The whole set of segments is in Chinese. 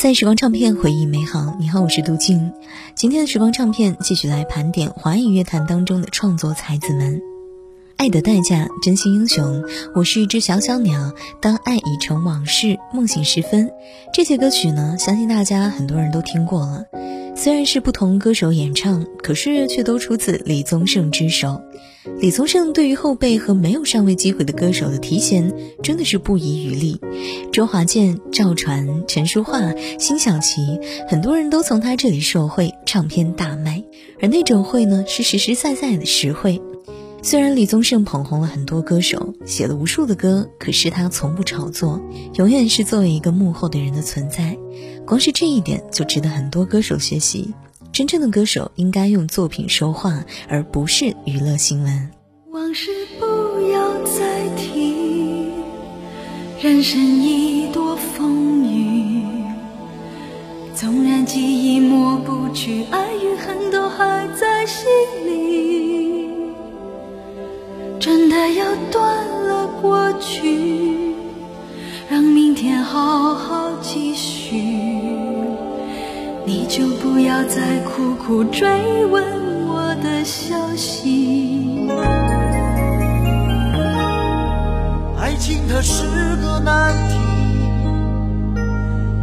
在时光唱片回忆美好，你好，我是杜静。今天的时光唱片继续来盘点华语乐坛当中的创作才子们。爱的代价，真心英雄，我是一只小小鸟，当爱已成往事，梦醒时分。这些歌曲呢，相信大家很多人都听过了。虽然是不同歌手演唱，可是却都出自李宗盛之手。李宗盛对于后辈和没有上位机会的歌手的提携，真的是不遗余力。周华健、赵传、陈淑桦、辛晓琪，很多人都从他这里受惠，唱片大卖。而那种惠呢，是实实在在的实惠。虽然李宗盛捧红了很多歌手，写了无数的歌，可是他从不炒作，永远是作为一个幕后的人的存在。光是这一点就值得很多歌手学习。真正的歌手应该用作品说话，而不是娱乐新闻。往事不要再提，人生已多风雨。纵然记忆抹不去，爱与恨都还在心里。要断了过去，让明天好好继续。你就不要再苦苦追问我的消息。爱情它是个难题，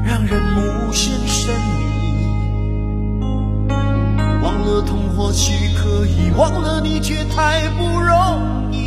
让人无限神秘。忘了痛或许可以，忘了你却太不容易。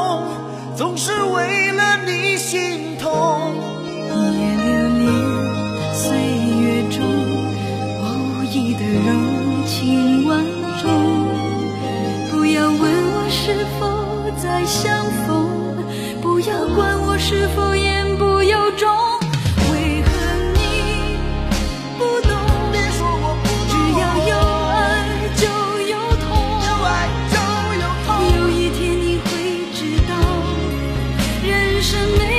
相逢，不要管我是否言不由衷。为何你不懂？别说我不只要有爱就有痛。有爱就有痛。有一天你会知道，人生没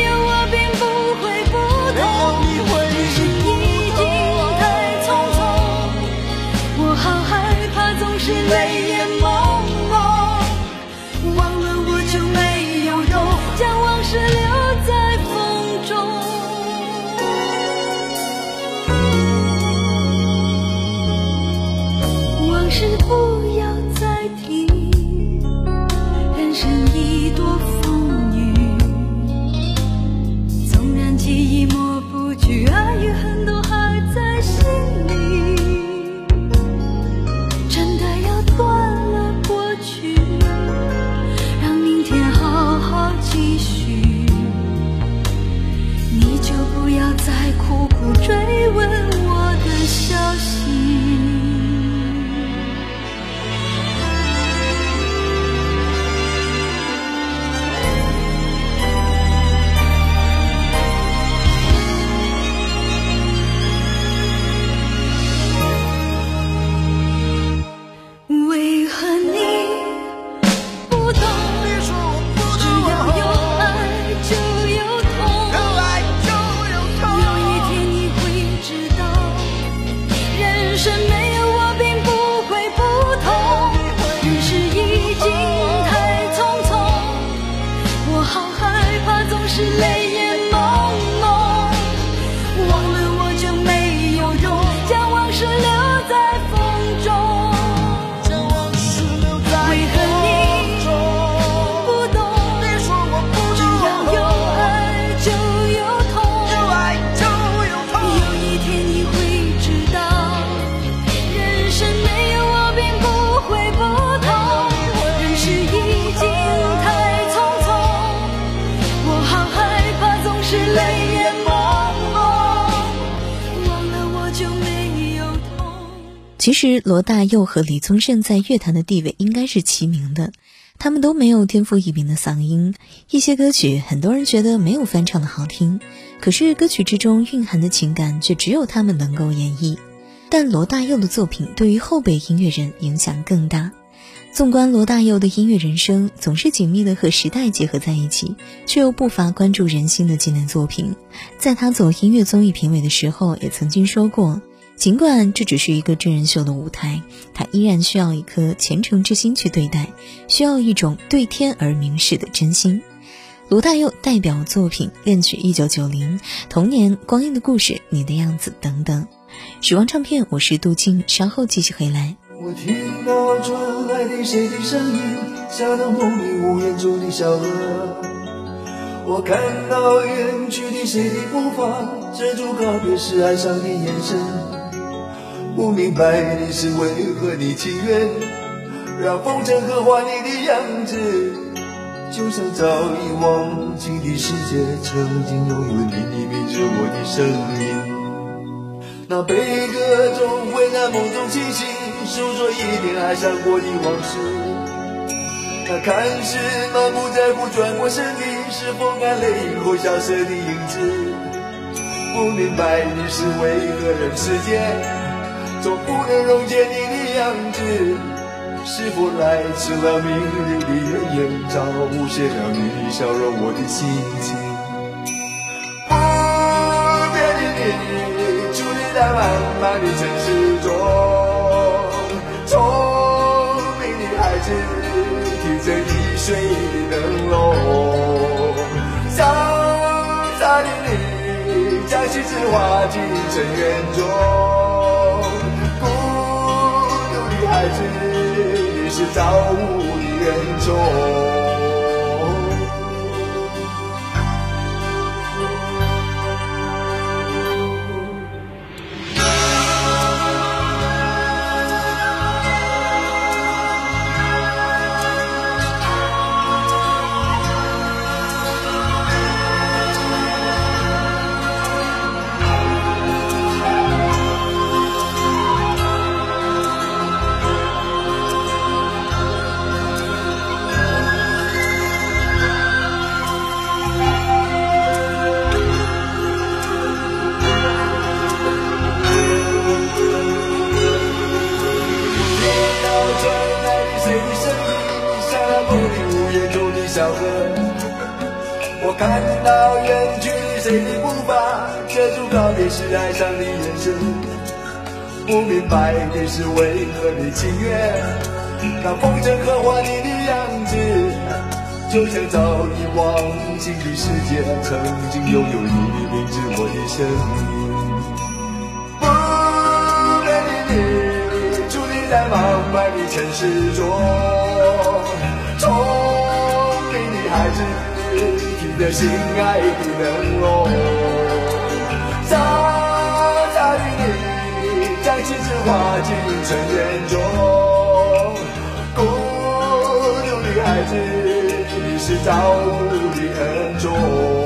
其实罗大佑和李宗盛在乐坛的地位应该是齐名的，他们都没有天赋异禀的嗓音，一些歌曲很多人觉得没有翻唱的好听，可是歌曲之中蕴含的情感却只有他们能够演绎。但罗大佑的作品对于后辈音乐人影响更大。纵观罗大佑的音乐人生，总是紧密的和时代结合在一起，却又不乏关注人心的纪念作品。在他走音乐综艺评委的时候，也曾经说过。尽管这只是一个真人秀的舞台，他依然需要一颗虔诚之心去对待，需要一种对天而明誓的真心。罗大佑代表作品《恋曲一九九零》《童年》《光阴的故事》《你的样子》等等。时光唱片，我是杜静，稍后继续回来。我听到传来的谁的声音，像那梦里屋檐中的小河。我看到远去的谁的步伐，遮住告别时哀伤的眼神。不明白的是为何你情愿让风尘刻画你的样子，就像早已忘记的世界曾经拥有你的名字，我的生命。那悲歌总会在梦中清醒，诉说一点爱上过的往事。那看似满不在乎转过身的，是风干泪后消失的影子？不明白的是为何人世间。总不能溶解你的样子，是否来迟了？明日的艳阳照射了你的笑容，我的心情。不变的你，伫立在茫茫的城市中，聪明的孩子，提着易碎的灯笼，潇洒的你，将心事化进尘缘中。孩子，你是造物的恩宠。到远去的谁的步伐，遮住告别时哀伤的眼神。不明白的是为何你情愿让风筝刻画你的样子，就像早已忘记的世界曾经拥有你的名字，我的生。命。不变的你，伫立在茫茫的城市中，聪明的孩子。你的心爱的灯笼，傻傻的你，将青春化进尘缘中。孤独的孩子，你是造物的恩宠。